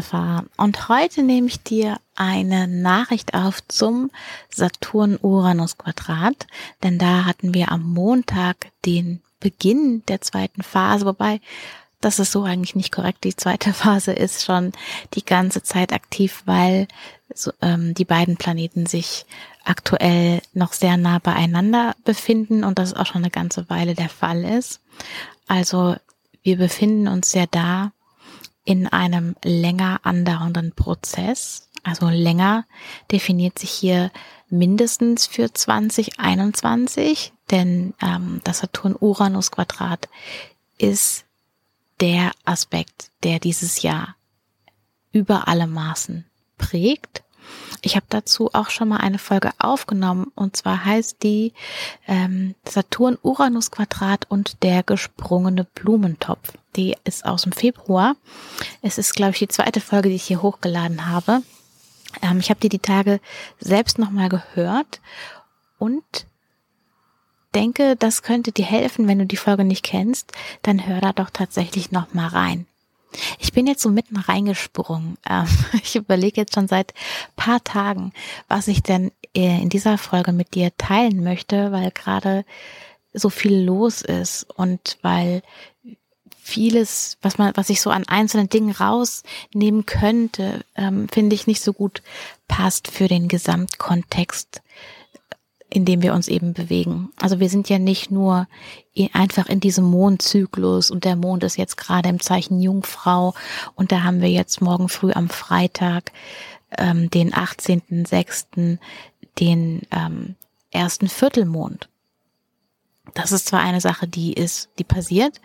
Jennifer und heute nehme ich dir eine Nachricht auf zum Saturn-Uranus-Quadrat, denn da hatten wir am Montag den Beginn der zweiten Phase, wobei das ist so eigentlich nicht korrekt. Die zweite Phase ist schon die ganze Zeit aktiv, weil so, ähm, die beiden Planeten sich aktuell noch sehr nah beieinander befinden und das auch schon eine ganze Weile der Fall ist. Also wir befinden uns sehr da in einem länger andauernden Prozess. Also länger definiert sich hier mindestens für 2021, denn ähm, das Saturn-Uranus-Quadrat ist der Aspekt, der dieses Jahr über alle Maßen prägt. Ich habe dazu auch schon mal eine Folge aufgenommen und zwar heißt die ähm, Saturn-Uranus-Quadrat und der gesprungene Blumentopf. Die ist aus dem Februar. Es ist, glaube ich, die zweite Folge, die ich hier hochgeladen habe. Ähm, ich habe die die Tage selbst nochmal gehört und denke, das könnte dir helfen, wenn du die Folge nicht kennst, dann hör da doch tatsächlich nochmal rein. Ich bin jetzt so mitten reingesprungen. Ähm, ich überlege jetzt schon seit paar Tagen, was ich denn äh, in dieser Folge mit dir teilen möchte, weil gerade so viel los ist und weil vieles, was man, was ich so an einzelnen Dingen rausnehmen könnte, ähm, finde ich nicht so gut passt für den Gesamtkontext in dem wir uns eben bewegen. Also wir sind ja nicht nur einfach in diesem Mondzyklus und der Mond ist jetzt gerade im Zeichen Jungfrau und da haben wir jetzt morgen früh am Freitag, ähm, den 18.06., den ähm, ersten Viertelmond. Das ist zwar eine Sache, die ist, die passiert,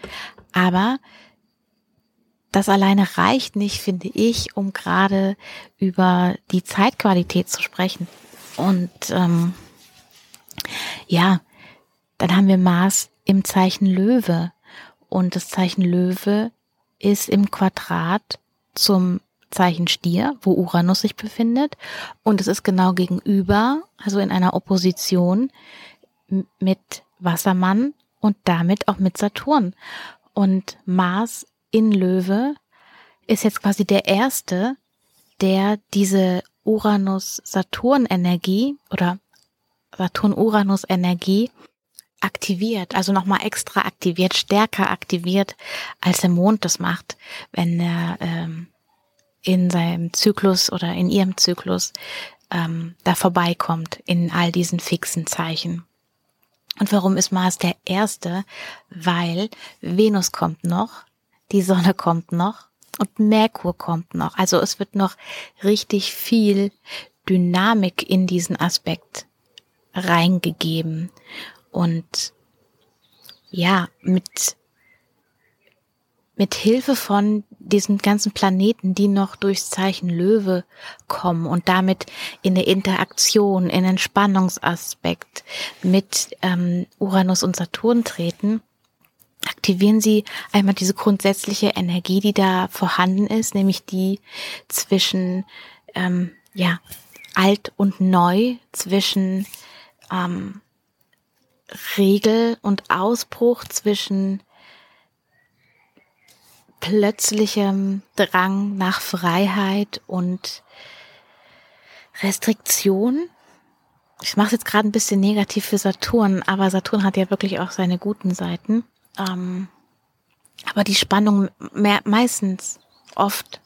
aber das alleine reicht nicht, finde ich, um gerade über die Zeitqualität zu sprechen. Und ähm, ja, dann haben wir Mars im Zeichen Löwe. Und das Zeichen Löwe ist im Quadrat zum Zeichen Stier, wo Uranus sich befindet. Und es ist genau gegenüber, also in einer Opposition mit Wassermann und damit auch mit Saturn. Und Mars in Löwe ist jetzt quasi der erste, der diese Uranus-Saturn-Energie oder Saturn-Uranus-Energie aktiviert, also nochmal extra aktiviert, stärker aktiviert, als der Mond das macht, wenn er ähm, in seinem Zyklus oder in ihrem Zyklus ähm, da vorbeikommt in all diesen fixen Zeichen. Und warum ist Mars der erste? Weil Venus kommt noch, die Sonne kommt noch und Merkur kommt noch. Also es wird noch richtig viel Dynamik in diesen Aspekt reingegeben. Und ja, mit, mit Hilfe von diesen ganzen Planeten, die noch durchs Zeichen Löwe kommen und damit in der Interaktion, in den Spannungsaspekt mit ähm, Uranus und Saturn treten, aktivieren sie einmal diese grundsätzliche Energie, die da vorhanden ist, nämlich die zwischen ähm, ja alt und neu, zwischen ähm, Regel und Ausbruch zwischen plötzlichem Drang nach Freiheit und Restriktion. Ich mache es jetzt gerade ein bisschen negativ für Saturn, aber Saturn hat ja wirklich auch seine guten Seiten. Ähm, aber die Spannung mehr, meistens oft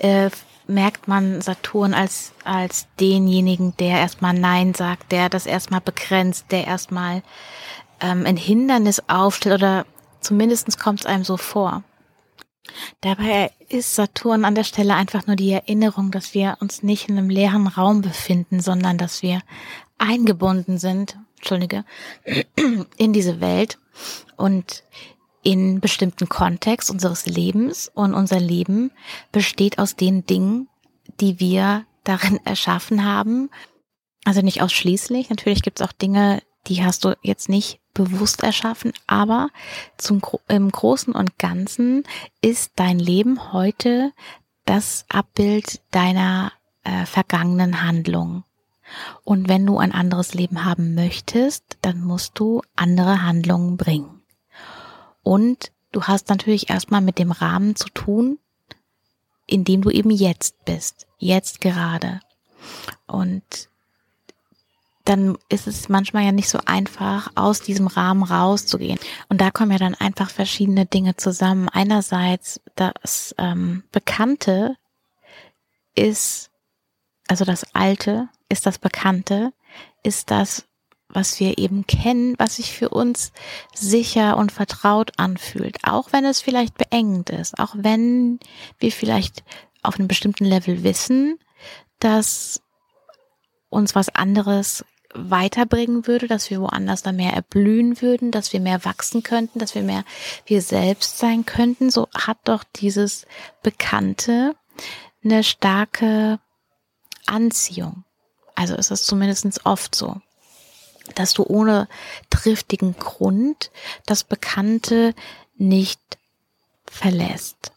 äh, merkt man Saturn als, als denjenigen, der erstmal Nein sagt, der das erstmal begrenzt, der erstmal ähm, ein Hindernis aufstellt oder zumindestens kommt es einem so vor. Dabei ist Saturn an der Stelle einfach nur die Erinnerung, dass wir uns nicht in einem leeren Raum befinden, sondern dass wir eingebunden sind, Entschuldige, in diese Welt und in bestimmten Kontext unseres Lebens und unser Leben besteht aus den Dingen, die wir darin erschaffen haben. Also nicht ausschließlich. Natürlich gibt es auch Dinge, die hast du jetzt nicht bewusst erschaffen, aber zum, im Großen und Ganzen ist dein Leben heute das Abbild deiner äh, vergangenen Handlung. Und wenn du ein anderes Leben haben möchtest, dann musst du andere Handlungen bringen. Und du hast natürlich erstmal mit dem Rahmen zu tun, in dem du eben jetzt bist, jetzt gerade. Und dann ist es manchmal ja nicht so einfach, aus diesem Rahmen rauszugehen. Und da kommen ja dann einfach verschiedene Dinge zusammen. Einerseits das ähm, Bekannte ist, also das Alte ist das Bekannte, ist das, was wir eben kennen, was sich für uns sicher und vertraut anfühlt, auch wenn es vielleicht beengend ist, auch wenn wir vielleicht auf einem bestimmten Level wissen, dass uns was anderes weiterbringen würde, dass wir woanders da mehr erblühen würden, dass wir mehr wachsen könnten, dass wir mehr wir selbst sein könnten, so hat doch dieses Bekannte eine starke Anziehung. Also ist es zumindest oft so, dass du ohne triftigen Grund das Bekannte nicht verlässt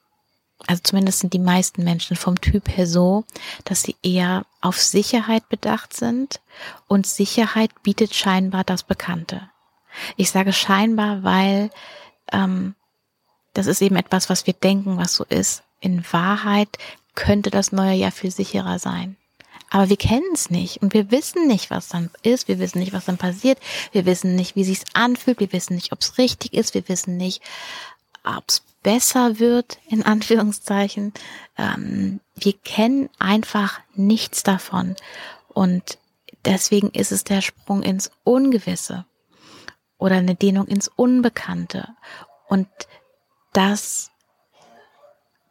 also zumindest sind die meisten Menschen vom Typ her so, dass sie eher auf Sicherheit bedacht sind und Sicherheit bietet scheinbar das Bekannte. Ich sage scheinbar, weil ähm, das ist eben etwas, was wir denken, was so ist. In Wahrheit könnte das neue Jahr viel sicherer sein. Aber wir kennen es nicht und wir wissen nicht, was dann ist. Wir wissen nicht, was dann passiert. Wir wissen nicht, wie sich's anfühlt. Wir wissen nicht, ob es richtig ist. Wir wissen nicht, ob es besser wird, in Anführungszeichen. Ähm, wir kennen einfach nichts davon. Und deswegen ist es der Sprung ins Ungewisse oder eine Dehnung ins Unbekannte. Und das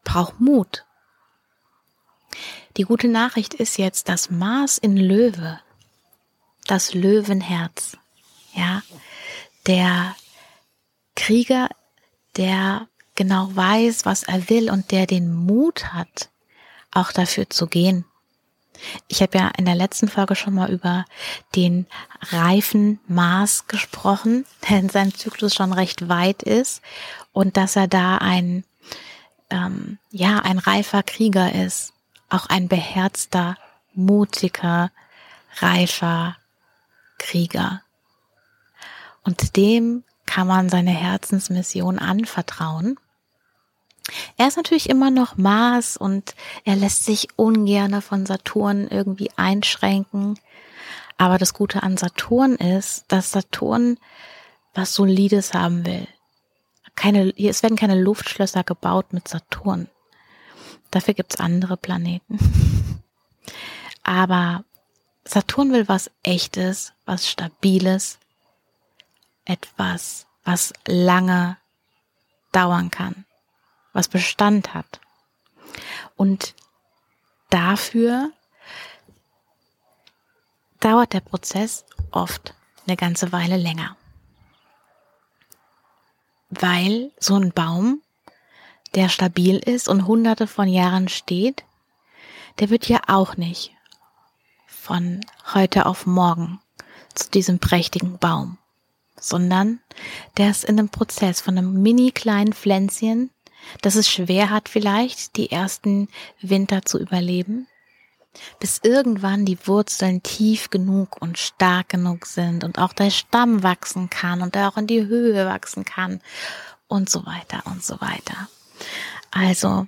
braucht Mut. Die gute Nachricht ist jetzt das Maß in Löwe, das Löwenherz, ja, der Krieger der genau weiß, was er will und der den Mut hat, auch dafür zu gehen. Ich habe ja in der letzten Folge schon mal über den reifen Mars gesprochen, der in seinem Zyklus schon recht weit ist und dass er da ein ähm, ja ein reifer Krieger ist, auch ein beherzter, mutiger, reifer Krieger. Und dem kann man seine Herzensmission anvertrauen. Er ist natürlich immer noch Mars und er lässt sich ungerne von Saturn irgendwie einschränken. Aber das Gute an Saturn ist, dass Saturn was Solides haben will. Keine, es werden keine Luftschlösser gebaut mit Saturn. Dafür gibt's andere Planeten. Aber Saturn will was Echtes, was Stabiles, etwas, was lange dauern kann, was Bestand hat. Und dafür dauert der Prozess oft eine ganze Weile länger. Weil so ein Baum, der stabil ist und hunderte von Jahren steht, der wird ja auch nicht von heute auf morgen zu diesem prächtigen Baum sondern der ist in einem Prozess von einem mini kleinen Pflänzchen, das es schwer hat vielleicht, die ersten Winter zu überleben, bis irgendwann die Wurzeln tief genug und stark genug sind und auch der Stamm wachsen kann und er auch in die Höhe wachsen kann und so weiter und so weiter. Also,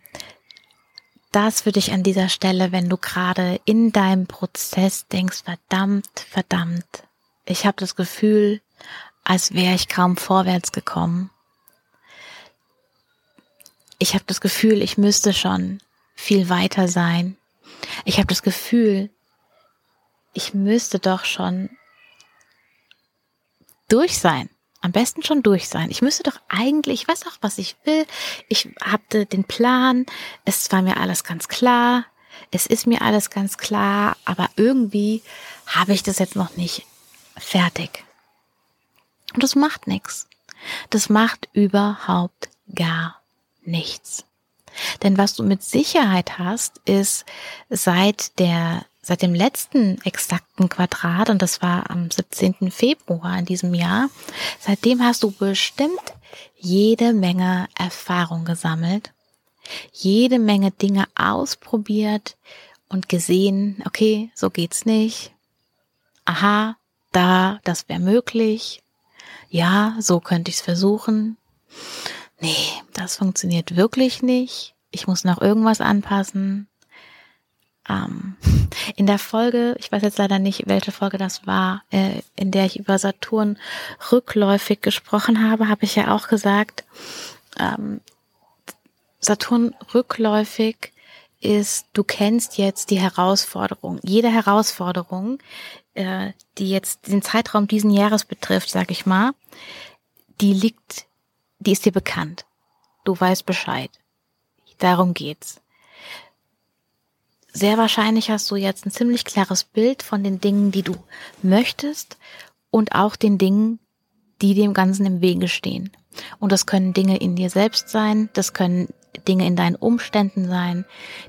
das würde ich an dieser Stelle, wenn du gerade in deinem Prozess denkst, verdammt, verdammt, ich habe das Gefühl, als wäre ich kaum vorwärts gekommen. Ich habe das Gefühl, ich müsste schon viel weiter sein. Ich habe das Gefühl, ich müsste doch schon durch sein. Am besten schon durch sein. Ich müsste doch eigentlich, ich weiß auch, was ich will. Ich hatte den Plan. Es war mir alles ganz klar. Es ist mir alles ganz klar. Aber irgendwie habe ich das jetzt noch nicht fertig. Und das macht nichts. Das macht überhaupt gar nichts. Denn was du mit Sicherheit hast, ist seit der seit dem letzten exakten Quadrat, und das war am 17. Februar in diesem Jahr, seitdem hast du bestimmt jede Menge Erfahrung gesammelt, jede Menge Dinge ausprobiert und gesehen, okay, so geht's nicht. Aha, da, das wäre möglich ja, so könnte ich es versuchen. Nee, das funktioniert wirklich nicht. ich muss noch irgendwas anpassen. Ähm, in der Folge, ich weiß jetzt leider nicht, welche Folge das war, äh, in der ich über Saturn rückläufig gesprochen habe, habe ich ja auch gesagt, ähm, Saturn rückläufig ist, du kennst jetzt die Herausforderung. Jede Herausforderung, äh, die jetzt den Zeitraum diesen Jahres betrifft, sag ich mal, die liegt, die ist dir bekannt. Du weißt Bescheid. Darum geht's. Sehr wahrscheinlich hast du jetzt ein ziemlich klares Bild von den Dingen, die du möchtest und auch den Dingen, die dem Ganzen im Wege stehen. Und das können Dinge in dir selbst sein, das können Dinge in deinen Umständen sein,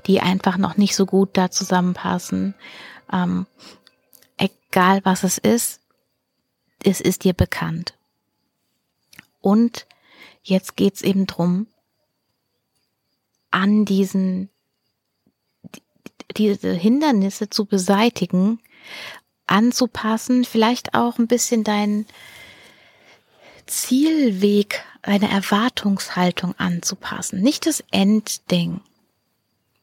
die einfach noch nicht so gut da zusammenpassen. Ähm, egal was es ist, es ist dir bekannt. Und jetzt geht's eben drum, an diesen, diese Hindernisse zu beseitigen, anzupassen, vielleicht auch ein bisschen deinen Zielweg deine Erwartungshaltung anzupassen. Nicht das Endding.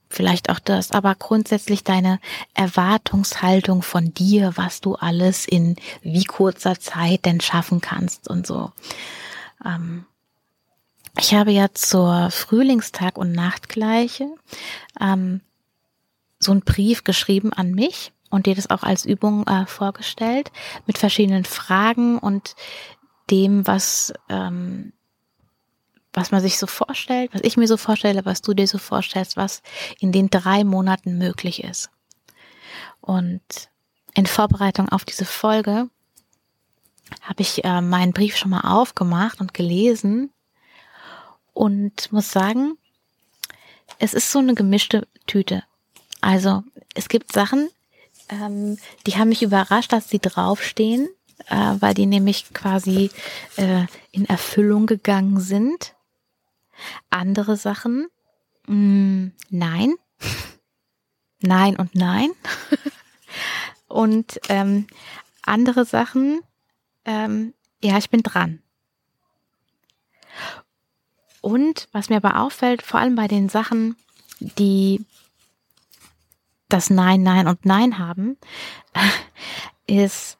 Vielleicht auch das, aber grundsätzlich deine Erwartungshaltung von dir, was du alles in wie kurzer Zeit denn schaffen kannst und so. Ähm ich habe ja zur Frühlingstag- und Nachtgleiche ähm, so einen Brief geschrieben an mich und dir das auch als Übung äh, vorgestellt mit verschiedenen Fragen und dem, was ähm, was man sich so vorstellt, was ich mir so vorstelle, was du dir so vorstellst, was in den drei Monaten möglich ist. Und in Vorbereitung auf diese Folge habe ich äh, meinen Brief schon mal aufgemacht und gelesen und muss sagen, es ist so eine gemischte Tüte. Also es gibt Sachen, ähm, die haben mich überrascht, dass sie draufstehen, äh, weil die nämlich quasi äh, in Erfüllung gegangen sind. Andere Sachen, mh, mm, nein. nein und nein. und ähm, andere Sachen, ähm, ja, ich bin dran. Und was mir aber auffällt, vor allem bei den Sachen, die das Nein, Nein und Nein haben, ist,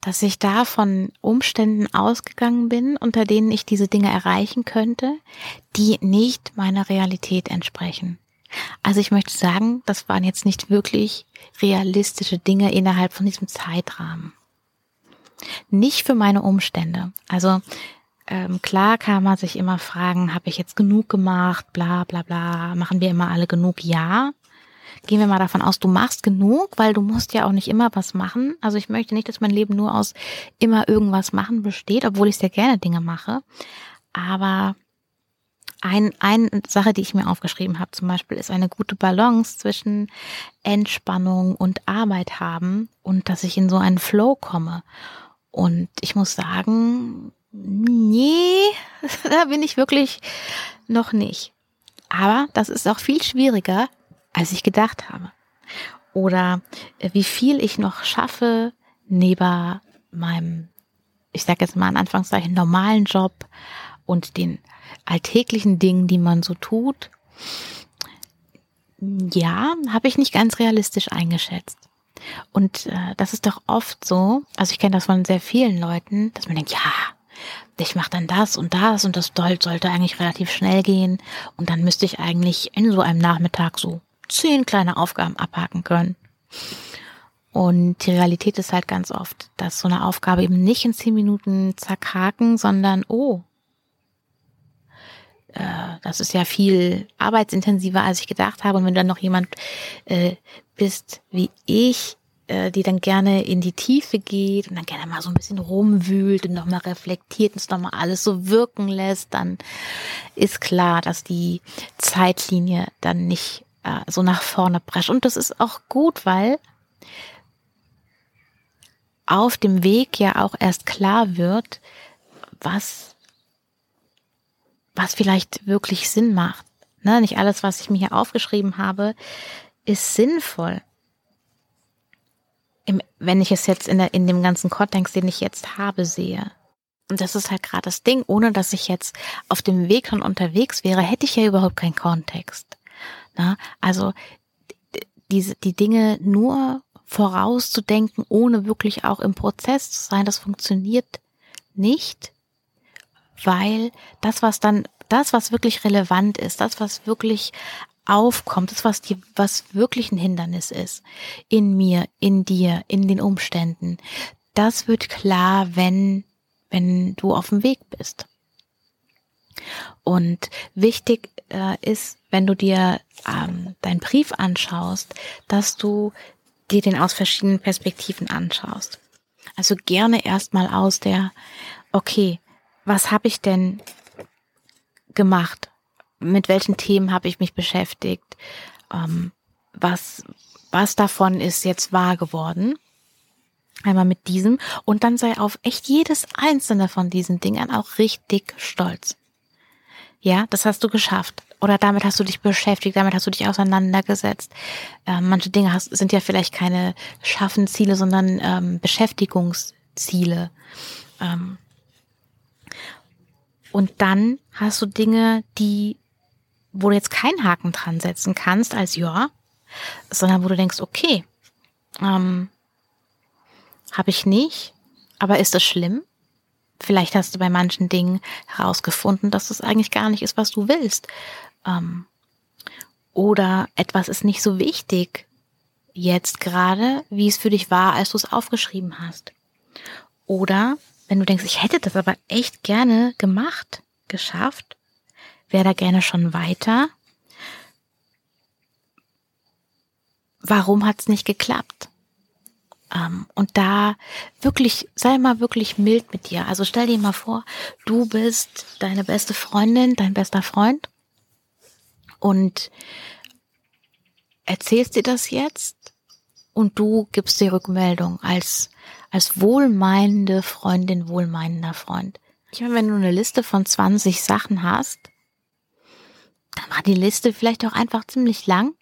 dass ich da von Umständen ausgegangen bin, unter denen ich diese Dinge erreichen könnte, die nicht meiner Realität entsprechen. Also ich möchte sagen, das waren jetzt nicht wirklich realistische Dinge innerhalb von diesem Zeitrahmen. Nicht für meine Umstände. Also ähm, klar kann man sich immer fragen, habe ich jetzt genug gemacht, bla bla bla, machen wir immer alle genug? Ja, gehen wir mal davon aus, du machst genug, weil du musst ja auch nicht immer was machen. Also ich möchte nicht, dass mein Leben nur aus immer irgendwas machen besteht, obwohl ich sehr gerne Dinge mache. Aber ein, eine Sache, die ich mir aufgeschrieben habe, zum Beispiel, ist eine gute Balance zwischen Entspannung und Arbeit haben und dass ich in so einen Flow komme. Und ich muss sagen, nee, da bin ich wirklich noch nicht. Aber das ist auch viel schwieriger, als ich gedacht habe. Oder äh, wie viel ich noch schaffe neben meinem, ich sage jetzt mal in Anführungszeichen, normalen Job und den alltäglichen Dingen, die man so tut. Ja, habe ich nicht ganz realistisch eingeschätzt. Und äh, das ist doch oft so, also ich kenne das von sehr vielen Leuten, dass man denkt, ja, ich mache dann das und das und das sollte eigentlich relativ schnell gehen und dann müsste ich eigentlich in so einem Nachmittag so zehn kleine Aufgaben abhaken können. Und die Realität ist halt ganz oft, dass so eine Aufgabe eben nicht in zehn Minuten zack haken, sondern oh, äh, das ist ja viel arbeitsintensiver, als ich gedacht habe. Und wenn du dann noch jemand äh, bist wie ich, äh, die dann gerne in die Tiefe geht und dann gerne mal so ein bisschen rumwühlt und nochmal reflektiert und es nochmal alles so wirken lässt, dann ist klar, dass die Zeitlinie dann nicht äh, so nach vorne prescht. Und das ist auch gut, weil auf dem Weg ja auch erst klar wird, was, was vielleicht wirklich Sinn macht. Ne? Nicht alles, was ich mir hier aufgeschrieben habe, ist sinnvoll. Im, wenn ich es jetzt in, der, in dem ganzen Kontext, den ich jetzt habe, sehe. Und das ist halt gerade das Ding, ohne dass ich jetzt auf dem Weg schon unterwegs wäre, hätte ich ja überhaupt keinen Kontext. Na, also diese, die Dinge nur vorauszudenken, ohne wirklich auch im Prozess zu sein, das funktioniert nicht, weil das, was dann, das, was wirklich relevant ist, das, was wirklich aufkommt, das, was die, was wirklich ein Hindernis ist, in mir, in dir, in den Umständen, das wird klar, wenn, wenn du auf dem Weg bist. Und wichtig äh, ist, wenn du dir ähm, deinen Brief anschaust, dass du dir den aus verschiedenen Perspektiven anschaust. Also gerne erstmal aus der, okay, was habe ich denn gemacht? Mit welchen Themen habe ich mich beschäftigt? Ähm, was, was davon ist jetzt wahr geworden? Einmal mit diesem und dann sei auf echt jedes einzelne von diesen Dingen auch richtig stolz. Ja, das hast du geschafft. Oder damit hast du dich beschäftigt, damit hast du dich auseinandergesetzt. Ähm, manche Dinge hast, sind ja vielleicht keine Schaffenziele, sondern ähm, Beschäftigungsziele. Ähm, und dann hast du Dinge, die, wo du jetzt keinen Haken dran setzen kannst als ja, sondern wo du denkst, okay, ähm, habe ich nicht, aber ist das schlimm? Vielleicht hast du bei manchen Dingen herausgefunden, dass es eigentlich gar nicht ist, was du willst. Ähm, oder etwas ist nicht so wichtig jetzt gerade, wie es für dich war, als du es aufgeschrieben hast. Oder wenn du denkst, ich hätte das aber echt gerne gemacht, geschafft, wäre da gerne schon weiter. Warum hat es nicht geklappt? Ähm, und da wirklich, sei mal wirklich mild mit dir. Also stell dir mal vor, du bist deine beste Freundin, dein bester Freund und erzählst dir das jetzt und du gibst die Rückmeldung als, als wohlmeinende Freundin, wohlmeinender Freund. Ich meine, wenn du eine Liste von 20 Sachen hast, dann war die Liste vielleicht auch einfach ziemlich lang.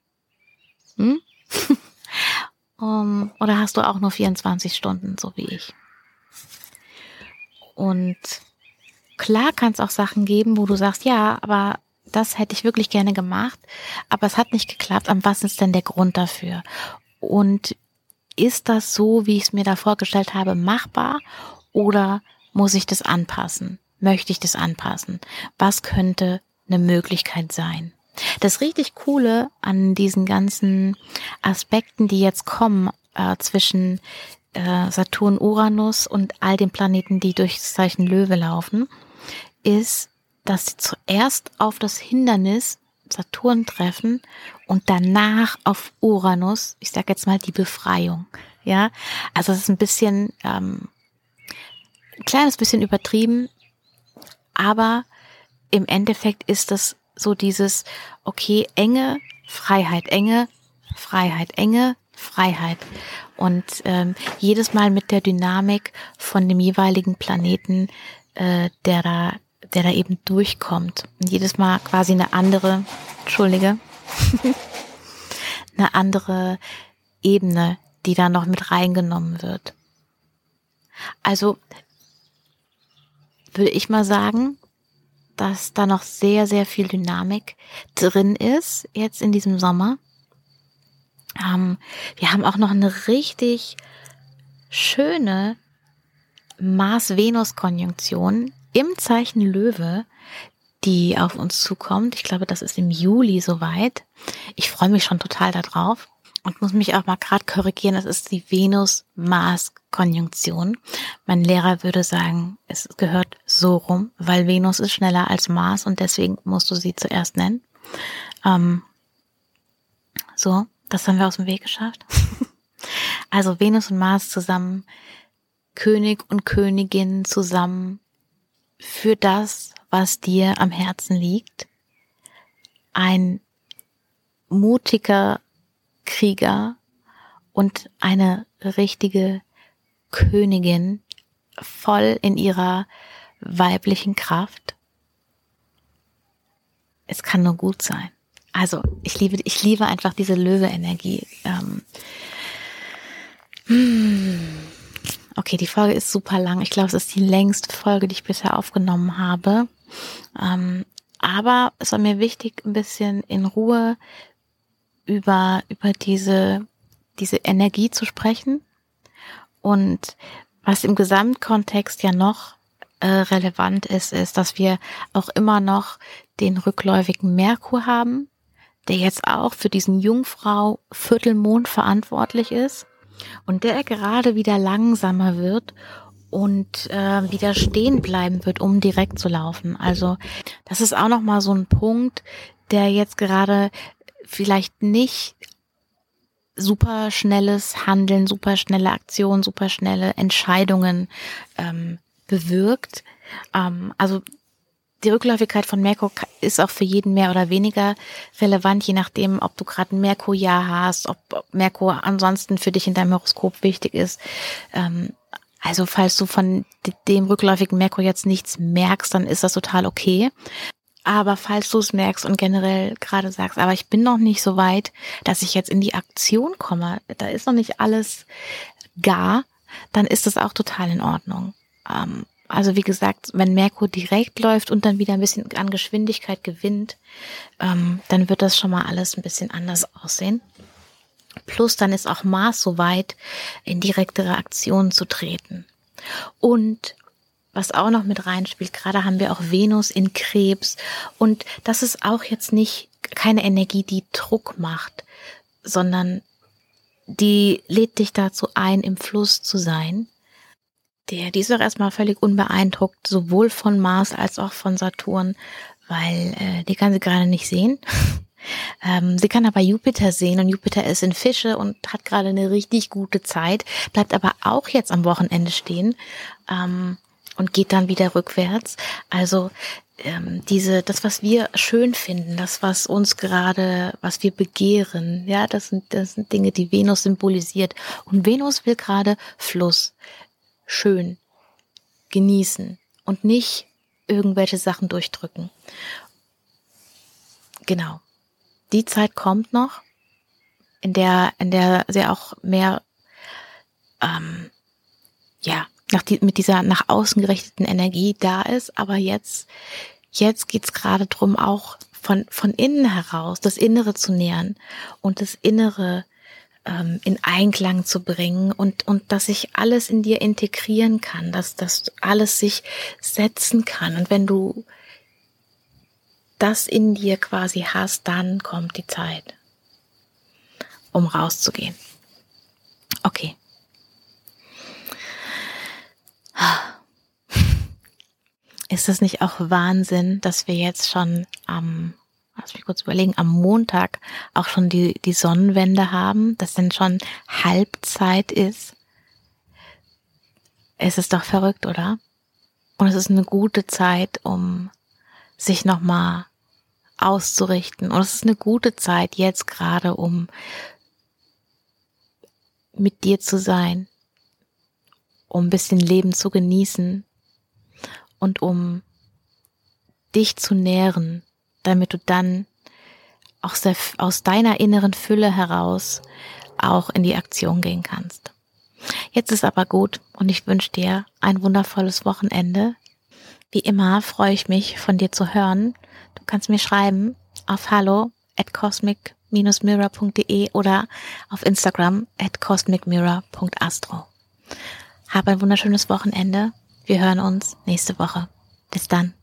Hm? Um, oder hast du auch nur 24 Stunden, so wie ich? Und klar kann es auch Sachen geben, wo du sagst, ja, aber das hätte ich wirklich gerne gemacht, aber es hat nicht geklappt. Am was ist denn der Grund dafür? Und ist das so, wie ich es mir da vorgestellt habe, machbar oder muss ich das anpassen? Möchte ich das anpassen? Was könnte eine Möglichkeit sein? Das richtig Coole an diesen ganzen Aspekten, die jetzt kommen äh, zwischen äh, Saturn, Uranus und all den Planeten, die durch das Zeichen Löwe laufen, ist, dass sie zuerst auf das Hindernis Saturn treffen und danach auf Uranus, ich sage jetzt mal die Befreiung. Ja, also es ist ein bisschen, ähm, ein kleines bisschen übertrieben, aber im Endeffekt ist das so dieses, okay, enge Freiheit, enge Freiheit, enge Freiheit. Und ähm, jedes Mal mit der Dynamik von dem jeweiligen Planeten, äh, der da, der da eben durchkommt. Und jedes Mal quasi eine andere, Entschuldige, eine andere Ebene, die da noch mit reingenommen wird. Also würde ich mal sagen, dass da noch sehr, sehr viel Dynamik drin ist, jetzt in diesem Sommer. Ähm, wir haben auch noch eine richtig schöne Mars-Venus-Konjunktion im Zeichen Löwe, die auf uns zukommt. Ich glaube, das ist im Juli soweit. Ich freue mich schon total darauf und muss mich auch mal gerade korrigieren. Das ist die Venus-Mars-Konjunktion. Mein Lehrer würde sagen, es gehört so rum, weil Venus ist schneller als Mars und deswegen musst du sie zuerst nennen. Ähm, so, das haben wir aus dem Weg geschafft. also Venus und Mars zusammen, König und Königin zusammen für das, was dir am Herzen liegt. Ein mutiger Krieger und eine richtige Königin voll in ihrer weiblichen Kraft. Es kann nur gut sein. Also ich liebe, ich liebe einfach diese Löwe-Energie. Ähm, okay, die Folge ist super lang. Ich glaube, es ist die längste Folge, die ich bisher aufgenommen habe. Ähm, aber es war mir wichtig, ein bisschen in Ruhe über, über diese, diese Energie zu sprechen. Und was im Gesamtkontext ja noch äh, relevant ist, ist, dass wir auch immer noch den rückläufigen Merkur haben, der jetzt auch für diesen Jungfrau Viertelmond verantwortlich ist und der gerade wieder langsamer wird und äh, wieder stehen bleiben wird, um direkt zu laufen. Also das ist auch noch mal so ein Punkt, der jetzt gerade vielleicht nicht super schnelles Handeln, super schnelle Aktionen, super schnelle Entscheidungen ähm, bewirkt. Ähm, also die Rückläufigkeit von Merkur ist auch für jeden mehr oder weniger relevant, je nachdem, ob du gerade ein Merkurjahr hast, ob, ob Merkur ansonsten für dich in deinem Horoskop wichtig ist. Ähm, also falls du von dem rückläufigen Merkur jetzt nichts merkst, dann ist das total okay. Aber falls du es merkst und generell gerade sagst, aber ich bin noch nicht so weit, dass ich jetzt in die Aktion komme, da ist noch nicht alles gar, dann ist das auch total in Ordnung. Ähm, also wie gesagt, wenn Merkur direkt läuft und dann wieder ein bisschen an Geschwindigkeit gewinnt, ähm, dann wird das schon mal alles ein bisschen anders aussehen. Plus dann ist auch Mars so weit, in direktere Aktionen zu treten. Und was auch noch mit reinspielt, gerade haben wir auch Venus in Krebs. Und das ist auch jetzt nicht keine Energie, die Druck macht, sondern die lädt dich dazu ein, im Fluss zu sein. Der, die ist auch erstmal völlig unbeeindruckt, sowohl von Mars als auch von Saturn, weil äh, die kann sie gerade nicht sehen. ähm, sie kann aber Jupiter sehen und Jupiter ist in Fische und hat gerade eine richtig gute Zeit, bleibt aber auch jetzt am Wochenende stehen. Ähm, und geht dann wieder rückwärts. Also ähm, diese, das, was wir schön finden, das, was uns gerade, was wir begehren, ja, das sind, das sind Dinge, die Venus symbolisiert. Und Venus will gerade Fluss schön genießen und nicht irgendwelche Sachen durchdrücken. Genau. Die Zeit kommt noch, in der, in der sie auch mehr, ähm, ja, nach die, mit dieser nach außen gerichteten Energie da ist. Aber jetzt, jetzt geht's gerade drum, auch von, von innen heraus das Innere zu nähern und das Innere ähm, in Einklang zu bringen und, und dass sich alles in dir integrieren kann, dass das alles sich setzen kann. Und wenn du das in dir quasi hast, dann kommt die Zeit, um rauszugehen. Okay. Ist es nicht auch Wahnsinn, dass wir jetzt schon am lass mich kurz überlegen, am Montag auch schon die, die Sonnenwende haben, dass dann schon Halbzeit ist. Es ist doch verrückt, oder? Und es ist eine gute Zeit, um sich nochmal auszurichten. Und es ist eine gute Zeit jetzt gerade, um mit dir zu sein, um ein bisschen Leben zu genießen und um dich zu nähren damit du dann aus, der, aus deiner inneren Fülle heraus auch in die Aktion gehen kannst. Jetzt ist aber gut und ich wünsche dir ein wundervolles Wochenende. Wie immer freue ich mich von dir zu hören. Du kannst mir schreiben auf hallo at cosmic-mirror.de oder auf Instagram at cosmicmirror.astro. Hab ein wunderschönes Wochenende. Wir hören uns nächste Woche. Bis dann.